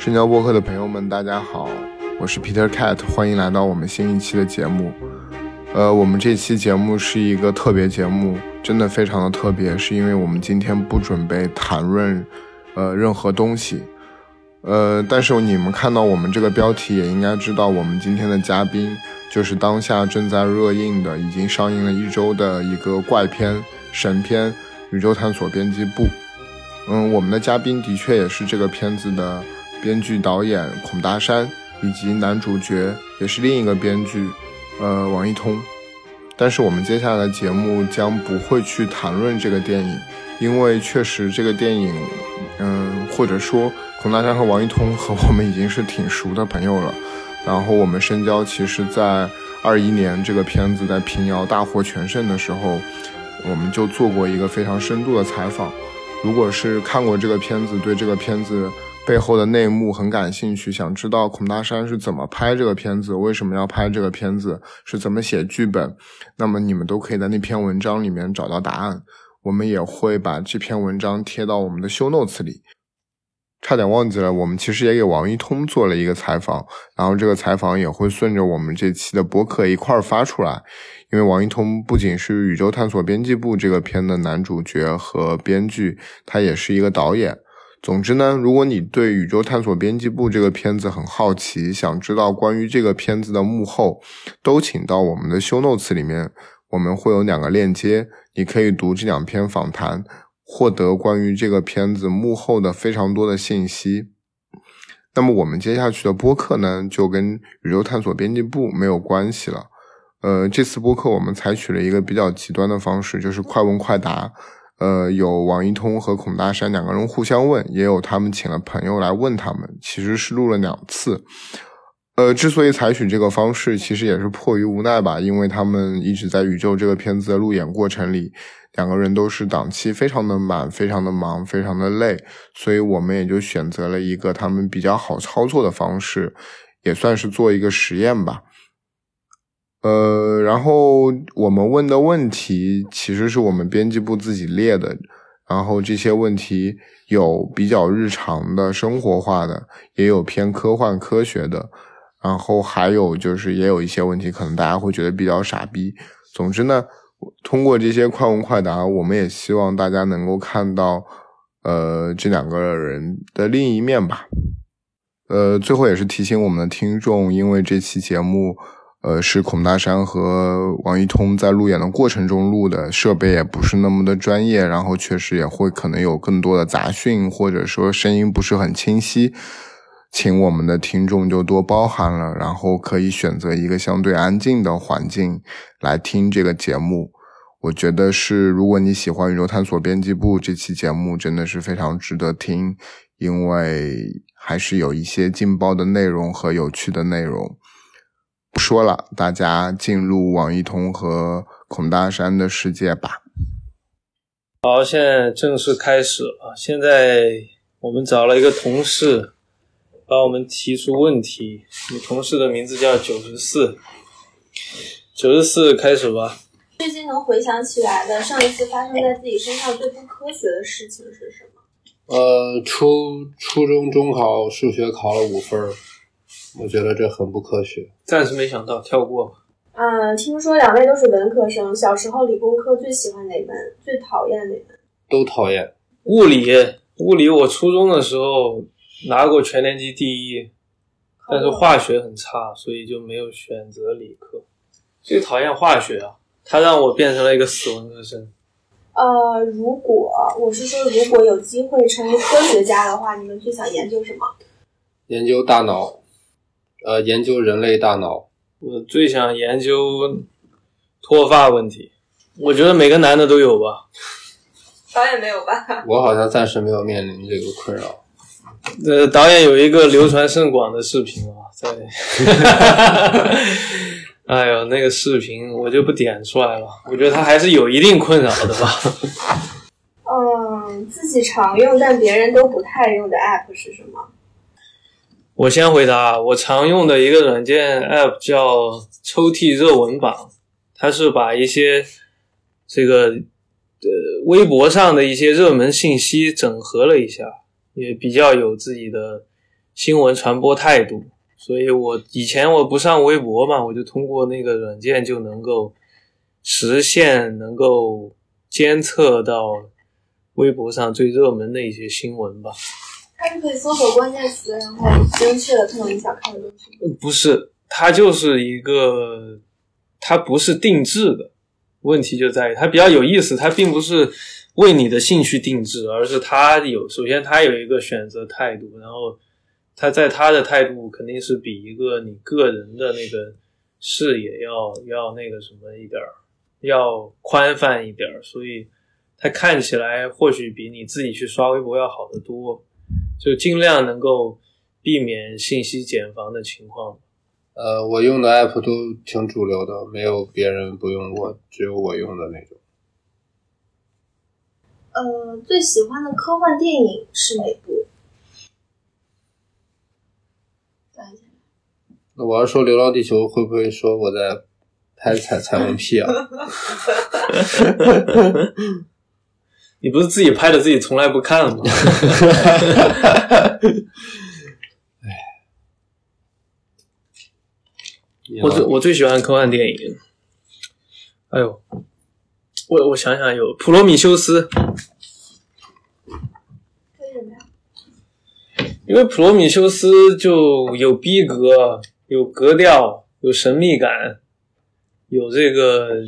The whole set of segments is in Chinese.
深交播客的朋友们，大家好，我是 Peter Cat，欢迎来到我们新一期的节目。呃，我们这期节目是一个特别节目，真的非常的特别，是因为我们今天不准备谈论呃任何东西。呃，但是你们看到我们这个标题，也应该知道我们今天的嘉宾就是当下正在热映的、已经上映了一周的一个怪片神片《宇宙探索编辑部》。嗯，我们的嘉宾的确也是这个片子的编剧导演孔大山，以及男主角也是另一个编剧，呃，王一通。但是我们接下来的节目将不会去谈论这个电影，因为确实这个电影，嗯，或者说孔大山和王一通和我们已经是挺熟的朋友了。然后我们深交其实，在二一年这个片子在平遥大获全胜的时候，我们就做过一个非常深度的采访。如果是看过这个片子，对这个片子背后的内幕很感兴趣，想知道孔大山是怎么拍这个片子，为什么要拍这个片子，是怎么写剧本，那么你们都可以在那篇文章里面找到答案。我们也会把这篇文章贴到我们的 show notes 里。差点忘记了，我们其实也给王一通做了一个采访，然后这个采访也会顺着我们这期的播客一块儿发出来。因为王一通不仅是《宇宙探索编辑部》这个片的男主角和编剧，他也是一个导演。总之呢，如果你对《宇宙探索编辑部》这个片子很好奇，想知道关于这个片子的幕后，都请到我们的 show notes 里面，我们会有两个链接，你可以读这两篇访谈。获得关于这个片子幕后的非常多的信息。那么我们接下去的播客呢，就跟宇宙探索编辑部没有关系了。呃，这次播客我们采取了一个比较极端的方式，就是快问快答。呃，有王一通和孔大山两个人互相问，也有他们请了朋友来问他们，其实是录了两次。呃，之所以采取这个方式，其实也是迫于无奈吧，因为他们一直在宇宙这个片子的路演过程里。两个人都是档期非常的满，非常的忙，非常的累，所以我们也就选择了一个他们比较好操作的方式，也算是做一个实验吧。呃，然后我们问的问题其实是我们编辑部自己列的，然后这些问题有比较日常的生活化的，也有偏科幻科学的，然后还有就是也有一些问题可能大家会觉得比较傻逼。总之呢。通过这些快问快答，我们也希望大家能够看到，呃，这两个人的另一面吧。呃，最后也是提醒我们的听众，因为这期节目，呃，是孔大山和王一通在路演的过程中录的，设备也不是那么的专业，然后确实也会可能有更多的杂讯，或者说声音不是很清晰。请我们的听众就多包涵了，然后可以选择一个相对安静的环境来听这个节目。我觉得是，如果你喜欢《宇宙探索编辑部》这期节目，真的是非常值得听，因为还是有一些劲爆的内容和有趣的内容。不说了，大家进入网易通和孔大山的世界吧。好，现在正式开始啊！现在我们找了一个同事。帮我们提出问题。你同事的名字叫九十四，九十四开始吧。最近能回想起来的上一次发生在自己身上最不科学的事情是什么？呃，初初中中考数学考了五分，我觉得这很不科学。暂时没想到，跳过。嗯，听说两位都是文科生，小时候理工科最喜欢哪门？最讨厌哪门？都讨厌。物理，物理，我初中的时候。拿过全年级第一，但是化学很差，所以就没有选择理科。最讨厌化学啊，它让我变成了一个死文科生。呃，如果我是说，如果有机会成为科学家的话，你们最想研究什么？研究大脑，呃，研究人类大脑。我最想研究脱发问题。我觉得每个男的都有吧。导演没有吧？我好像暂时没有面临这个困扰。呃，导演有一个流传甚广的视频啊，在，哎呦，那个视频我就不点出来了。我觉得他还是有一定困扰的吧。嗯，自己常用但别人都不太用的 app 是什么？我先回答，我常用的一个软件 app 叫抽屉热文榜，它是把一些这个呃微博上的一些热门信息整合了一下。也比较有自己的新闻传播态度。所以我以前我不上微博嘛，我就通过那个软件就能够实现能够监测到微博上最热门的一些新闻吧。它是可以搜索关键词，然后精确的看到你想看的东西。嗯不是，它就是一个，它不是定制的。问题就在于它比较有意思，它并不是为你的兴趣定制，而是它有首先它有一个选择态度，然后它在它的态度肯定是比一个你个人的那个视野要要那个什么一点儿，要宽泛一点儿，所以它看起来或许比你自己去刷微博要好得多，就尽量能够避免信息茧房的情况。呃，我用的 app 都挺主流的，没有别人不用过，只有我用的那种。呃，最喜欢的科幻电影是哪部？那我要说《流浪地球》，会不会说我在拍彩彩虹屁啊？你不是自己拍的，自己从来不看吗？我最我最喜欢科幻电影。哎呦，我我想想，有《普罗米修斯》，为什么呀？因为《普罗米修斯》就有逼格，有格调，有神秘感，有这个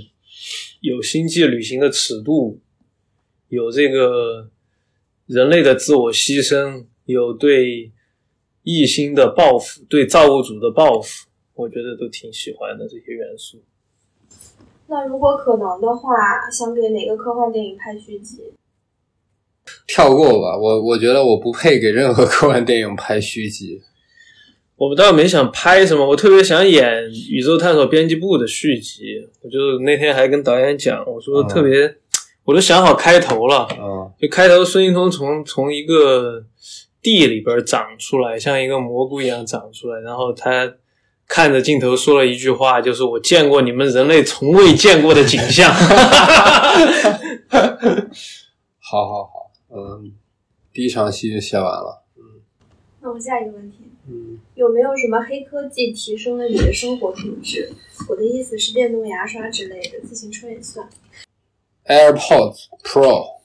有星际旅行的尺度，有这个人类的自我牺牲，有对异星的报复，对造物主的报复，我觉得都挺喜欢的这些元素。那如果可能的话，想给哪个科幻电影拍续集？跳过吧，我我觉得我不配给任何科幻电影拍续集。我们倒没想拍什么，我特别想演《宇宙探索编辑部》的续集。我就那天还跟导演讲，我说特别，我都想好开头了。嗯就开头孙一通从从一个地里边长出来，像一个蘑菇一样长出来，然后他看着镜头说了一句话，就是“我见过你们人类从未见过的景象”。好好好，嗯，第一场戏就写完了。嗯那我下一个问题，嗯，有没有什么黑科技提升了你的生活品质？我的意思是电动牙刷之类的，自行车也算。AirPods Pro，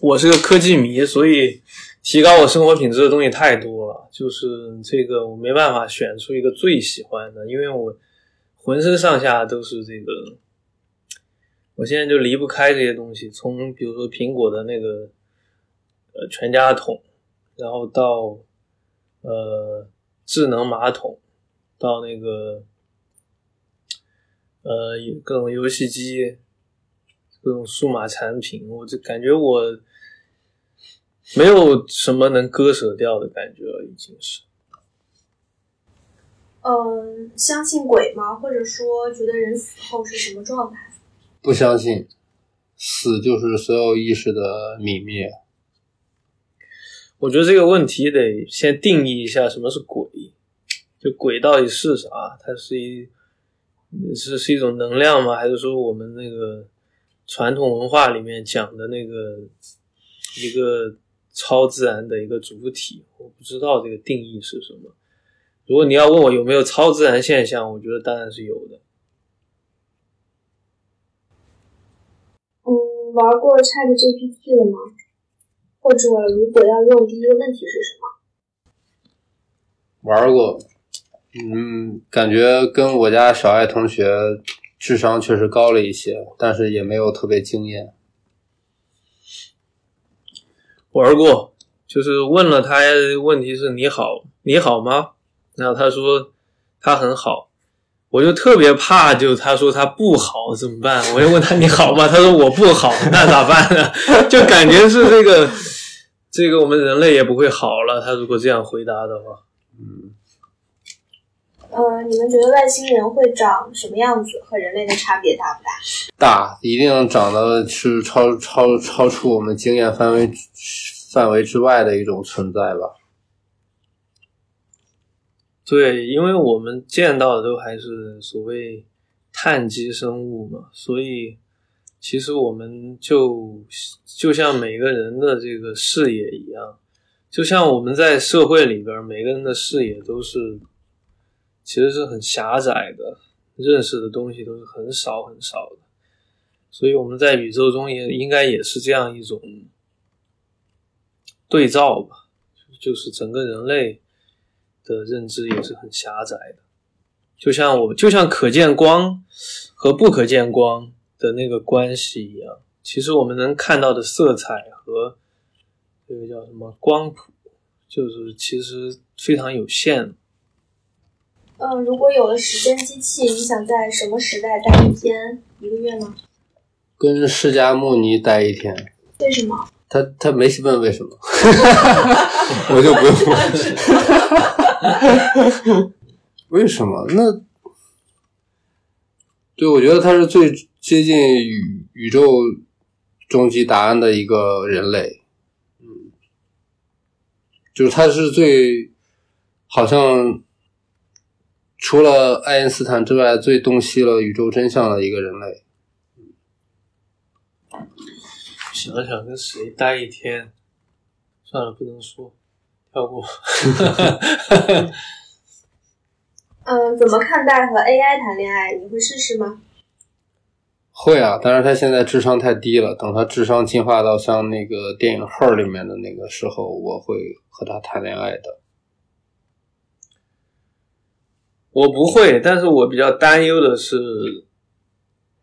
我是个科技迷，所以提高我生活品质的东西太多了，就是这个我没办法选出一个最喜欢的，因为我浑身上下都是这个，我现在就离不开这些东西。从比如说苹果的那个呃全家桶，然后到呃智能马桶，到那个呃有各种游戏机，各种数码产品，我就感觉我没有什么能割舍掉的感觉了，已经是。嗯，相信鬼吗？或者说觉得人死后是什么状态？不相信，死就是所有意识的泯灭。我觉得这个问题得先定义一下什么是鬼，就鬼到底是啥？它是一是是一种能量吗？还是说我们那个传统文化里面讲的那个一个超自然的一个主体？我不知道这个定义是什么。如果你要问我有没有超自然现象，我觉得当然是有的。嗯，玩过 Chat GPT 了吗？或者如果要用，第一个问题是什么？玩过，嗯，感觉跟我家小爱同学智商确实高了一些，但是也没有特别惊艳。玩过，就是问了他问题是你好，你好吗？然后他说他很好，我就特别怕，就他说他不好怎么办？我就问他你好吗？他说我不好，那咋办呢？就感觉是这个这个我们人类也不会好了。他如果这样回答的话，呃，你们觉得外星人会长什么样子？和人类的差别大不大？大一定长得是超超超出我们经验范围范围之外的一种存在吧。对，因为我们见到的都还是所谓碳基生物嘛，所以其实我们就就像每个人的这个视野一样，就像我们在社会里边，每个人的视野都是其实是很狭窄的，认识的东西都是很少很少的，所以我们在宇宙中也应该也是这样一种对照吧，就是整个人类的认知也是很狭窄的，就像我就像可见光和不可见光的那个关系一样，其实我们能看到的色彩和这个叫什么光谱，就是其实非常有限。嗯，如果有了时间机器，你想在什么时代待一天、一个月呢？跟释迦牟尼待一天，为什么？他他没问为什么，我就不用问。为什么？那对我觉得他是最接近宇宇宙终极答案的一个人类，嗯，就是他是最好像除了爱因斯坦之外最洞悉了宇宙真相的一个人类。想想跟谁待一天，算了，不能说，跳过。嗯，怎么看待和 AI 谈恋爱？你会试试吗？会啊，但是他现在智商太低了。等他智商进化到像那个电影《Her》里面的那个时候，我会和他谈恋爱的。我不会，但是我比较担忧的是，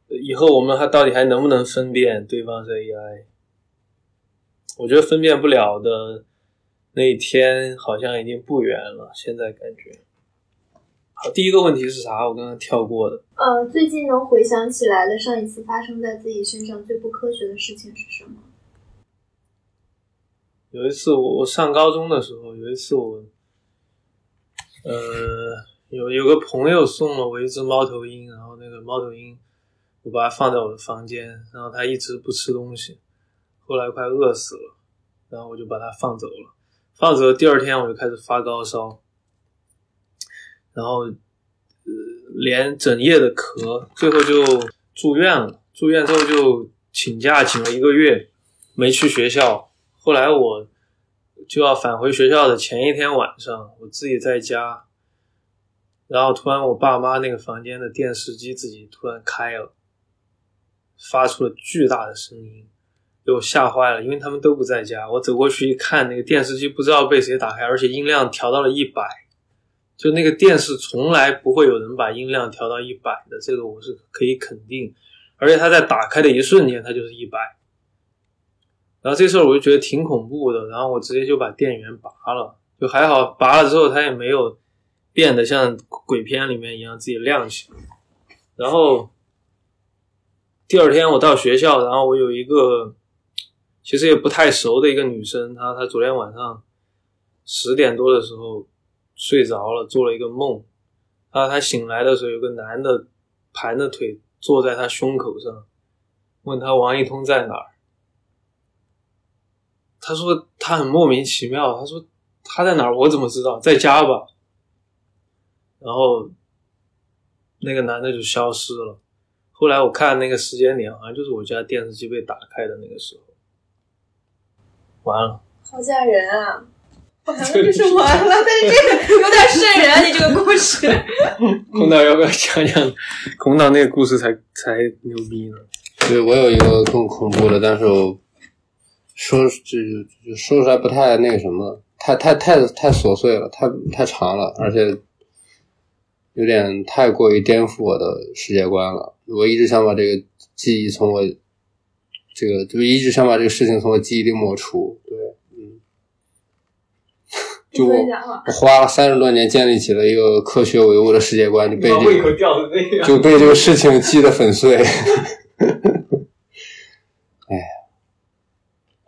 以后我们还到底还能不能分辨对方是 AI？我觉得分辨不了的那一天好像已经不远了。现在感觉，好，第一个问题是啥？我刚刚跳过的。呃，最近能回想起来的上一次发生在自己身上最不科学的事情是什么？有一次我我上高中的时候，有一次我，呃，有有个朋友送了我一只猫头鹰，然后那个猫头鹰，我把它放在我的房间，然后它一直不吃东西，后来快饿死了，然后我就把它放走了。放走了第二天我就开始发高烧，然后呃连整夜的咳，最后就住院了。住院之后就请假请了一个月，没去学校。后来我就要返回学校的前一天晚上，我自己在家，然后突然我爸妈那个房间的电视机自己突然开了，发出了巨大的声音，给我吓坏了，因为他们都不在家。我走过去一看，那个电视机不知道被谁打开，而且音量调到了一百，就那个电视从来不会有人把音量调到一百的，这个我是可以肯定。而且它在打开的一瞬间，它就是一百。然后这事儿我就觉得挺恐怖的，然后我直接就把电源拔了，就还好，拔了之后它也没有变得像鬼片里面一样自己亮起。然后第二天我到学校，然后我有一个其实也不太熟的一个女生，她她昨天晚上十点多的时候睡着了，做了一个梦，然后她醒来的时候有个男的盘着腿坐在她胸口上，问她王一通在哪儿。他说他很莫名其妙，他说他在哪儿，我怎么知道？在家吧。然后那个男的就消失了。后来我看那个时间点，好像就是我家电视机被打开的那个时候。完了，好吓人啊！我还以为是完了，但是这个有点瘆人，你这个故事。空岛要不要讲讲空岛那个故事才才牛逼呢？对我有一个更恐怖的，但是我说就就说出来不太那个什么，太太太太琐碎了，太太长了，而且有点太过于颠覆我的世界观了。我一直想把这个记忆从我这个，就一直想把这个事情从我记忆里抹除。对，嗯，就我花了三十多年建立起了一个科学唯物的世界观，就被这个。就被这个事情击得粉碎。哎呀，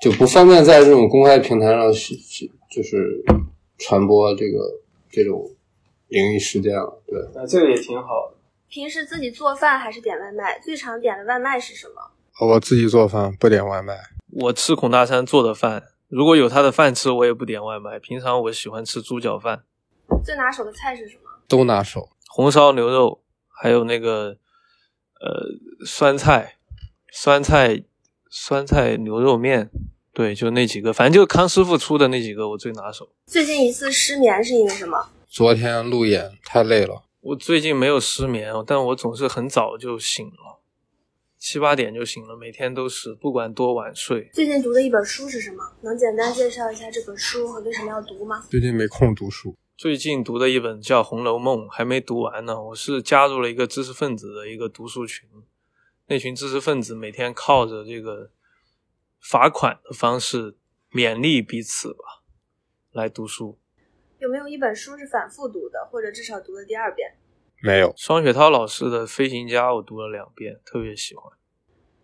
就不方便在这种公开平台上去去就是传播这个这种灵异事件了。对，那，这个也挺好的。平时自己做饭还是点外卖？最常点的外卖是什么？我自己做饭，不点外卖。我吃孔大山做的饭，如果有他的饭吃，我也不点外卖。平常我喜欢吃猪脚饭、最拿手的菜是什么？都拿手。红烧牛肉，还有那个呃酸菜、酸菜、酸菜牛肉面，对，就那几个，反正就康师傅出的那几个我最拿手。最近一次失眠是因为什么？昨天路演太累了，我最近没有失眠，但我总是很早就醒了，七八点就醒了，每天都是，不管多晚睡。最近读的一本书是什么？能简单介绍一下这本书和为什么要读吗？最近没空读书。最近读的一本叫《红楼梦》，还没读完呢。我是加入了一个知识分子的一个读书群，那群知识分子每天靠着这个罚款的方式勉励彼此吧，来读书。有没有一本书是反复读的，或者至少读了第二遍？没有。双雪涛老师的《飞行家》我读了两遍，特别喜欢。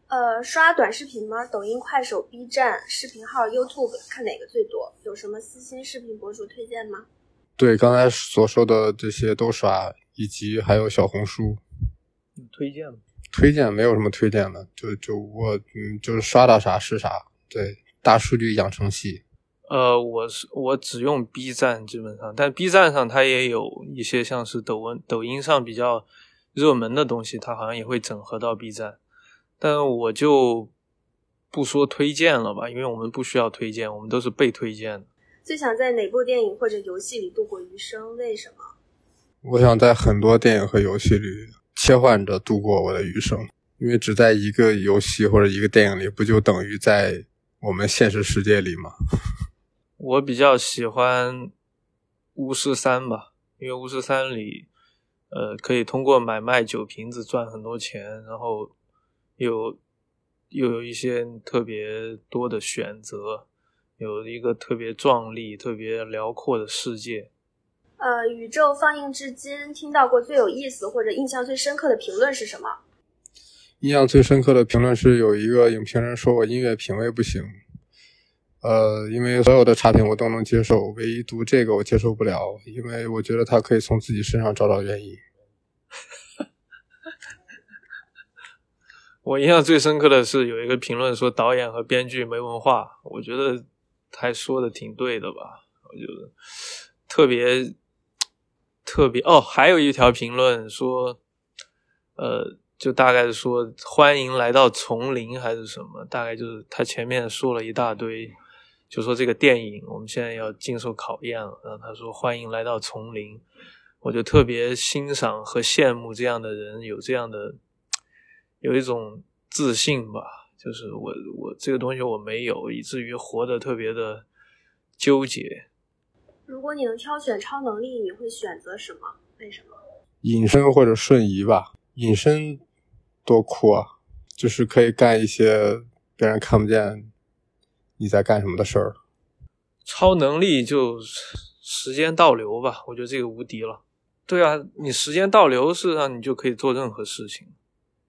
呃，刷短视频吗？抖音、快手、B 站、视频号、YouTube 看哪个最多？有什么私心视频博主推荐吗？对，刚才所说的这些都刷，以及还有小红书。推荐吗？推荐没有什么推荐的，就就我嗯，就是刷到啥是啥。对，大数据养成系。呃，我是我只用 B 站，基本上，但 B 站上它也有一些像是抖音、抖音上比较热门的东西，它好像也会整合到 B 站，但我就不说推荐了吧，因为我们不需要推荐，我们都是被推荐的。最想在哪部电影或者游戏里度过余生？为什么？我想在很多电影和游戏里切换着度过我的余生，因为只在一个游戏或者一个电影里，不就等于在我们现实世界里吗？我比较喜欢巫师三吧，因为巫师三里，呃，可以通过买卖酒瓶子赚很多钱，然后有又有一些特别多的选择，有一个特别壮丽、特别辽阔的世界。呃，宇宙放映至今，听到过最有意思或者印象最深刻的评论是什么？印象最深刻的评论是有一个影评人说我音乐品味不行。呃，因为所有的差评我都能接受，唯一读这个我接受不了，因为我觉得他可以从自己身上找找原因。我印象最深刻的是有一个评论说导演和编剧没文化，我觉得还说的挺对的吧？我觉得特别特别哦，还有一条评论说，呃。就大概是说欢迎来到丛林还是什么，大概就是他前面说了一大堆，就说这个电影我们现在要经受考验了。然后他说欢迎来到丛林，我就特别欣赏和羡慕这样的人，有这样的有一种自信吧。就是我我这个东西我没有，以至于活得特别的纠结。如果你能挑选超能力，你会选择什么？为什么？隐身或者瞬移吧。隐身。多酷啊！就是可以干一些别人看不见你在干什么的事儿。超能力就时间倒流吧，我觉得这个无敌了。对啊，你时间倒流，事实上你就可以做任何事情，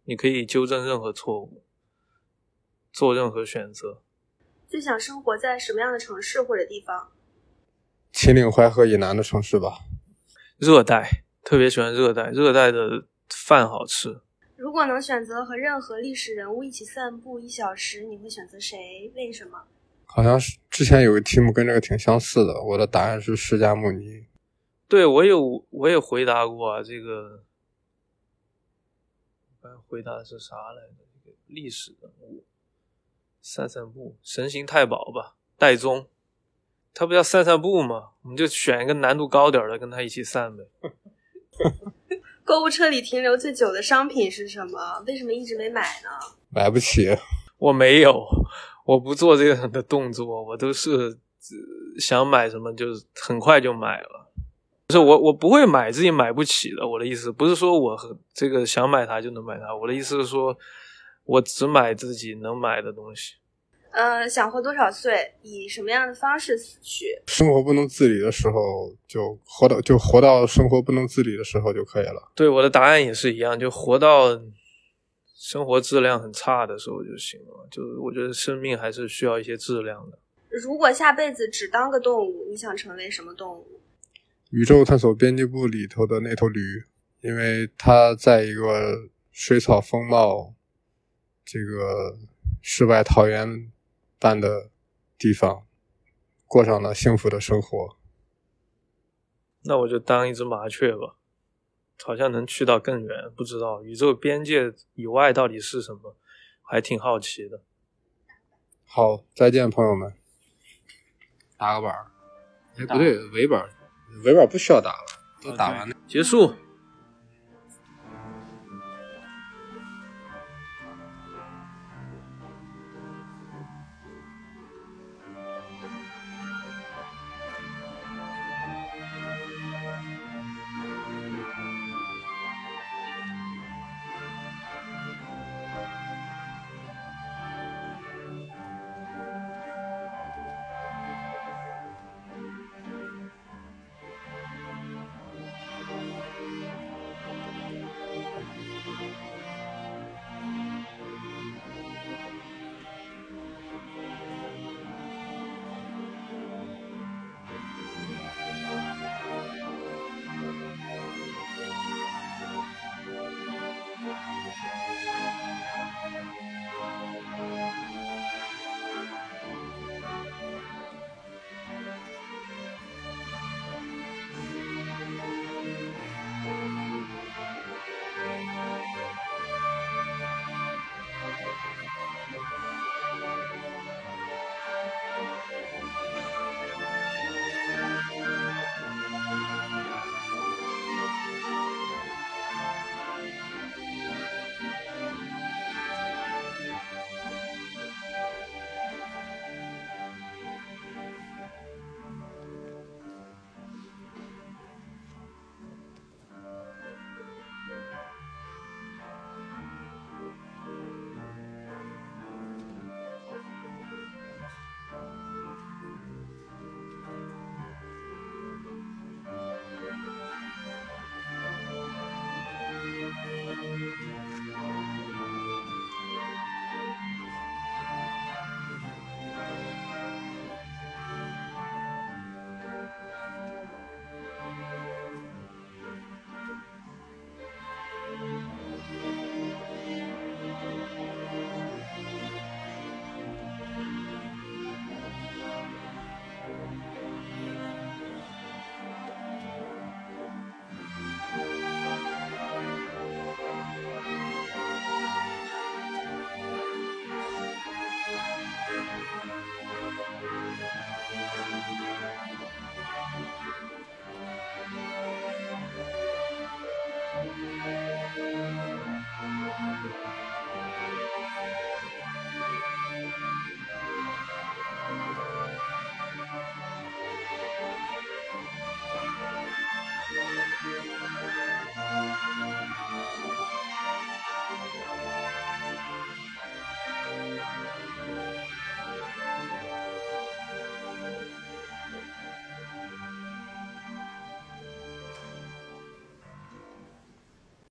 你可以纠正任何错误，做任何选择。最想生活在什么样的城市或者地方？秦岭淮河以南的城市吧。热带，特别喜欢热带，热带的饭好吃。如果能选择和任何历史人物一起散步一小时，你会选择谁？为什么？好像是之前有个题目跟这个挺相似的。我的答案是释迦牟尼。对我有，我也回答过啊。这个，刚回答的是啥来着？这个历史人物散散步，神行太保吧，戴宗。他不叫散散步吗？我们就选一个难度高点的，跟他一起散呗。购物车里停留最久的商品是什么？为什么一直没买呢？买不起。我没有，我不做这样的动作，我都是想买什么就很快就买了。不是我，我不会买自己买不起的。我的意思不是说我这个想买它就能买它，我的意思是说我只买自己能买的东西。呃，想活多少岁？以什么样的方式死去？生活不能自理的时候，就活到就活到生活不能自理的时候就可以了。对，我的答案也是一样，就活到生活质量很差的时候就行了。就是我觉得生命还是需要一些质量的。如果下辈子只当个动物，你想成为什么动物？宇宙探索编辑部里头的那头驴，因为它在一个水草丰茂、这个世外桃源。般的地方，过上了幸福的生活。那我就当一只麻雀吧，好像能去到更远。不知道宇宙边界以外到底是什么，还挺好奇的。好，再见，朋友们。打个板儿，哎，不对，尾板儿，尾板儿不需要打了，都打完了。结束。